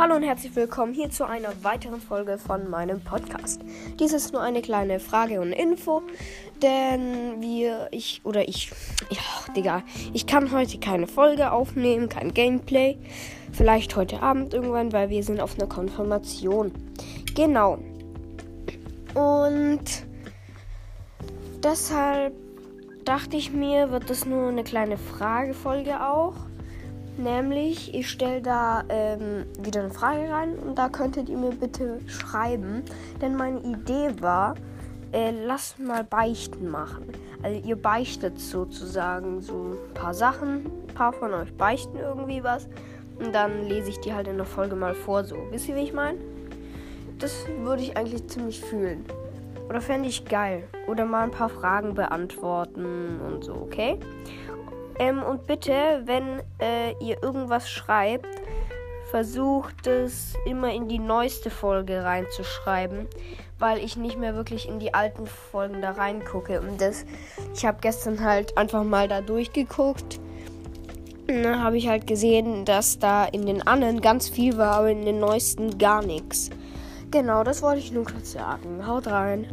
Hallo und herzlich willkommen hier zu einer weiteren Folge von meinem Podcast. Dies ist nur eine kleine Frage und Info, denn wir, ich oder ich, ja, Digga, ich kann heute keine Folge aufnehmen, kein Gameplay. Vielleicht heute Abend irgendwann, weil wir sind auf einer Konfirmation. Genau. Und deshalb dachte ich mir, wird das nur eine kleine Fragefolge auch. Nämlich, ich stelle da ähm, wieder eine Frage rein und da könntet ihr mir bitte schreiben. Denn meine Idee war, äh, lasst mal Beichten machen. Also ihr beichtet sozusagen so ein paar Sachen. Ein paar von euch beichten irgendwie was. Und dann lese ich die halt in der Folge mal vor so. Wisst ihr, wie ich meine? Das würde ich eigentlich ziemlich fühlen. Oder fände ich geil. Oder mal ein paar Fragen beantworten und so, okay? Ähm, und bitte, wenn äh, ihr irgendwas schreibt, versucht es immer in die neueste Folge reinzuschreiben, weil ich nicht mehr wirklich in die alten Folgen da reingucke. Und das, ich habe gestern halt einfach mal da durchgeguckt. Dann habe ich halt gesehen, dass da in den anderen ganz viel war, aber in den neuesten gar nichts. Genau, das wollte ich nur kurz sagen. Haut rein.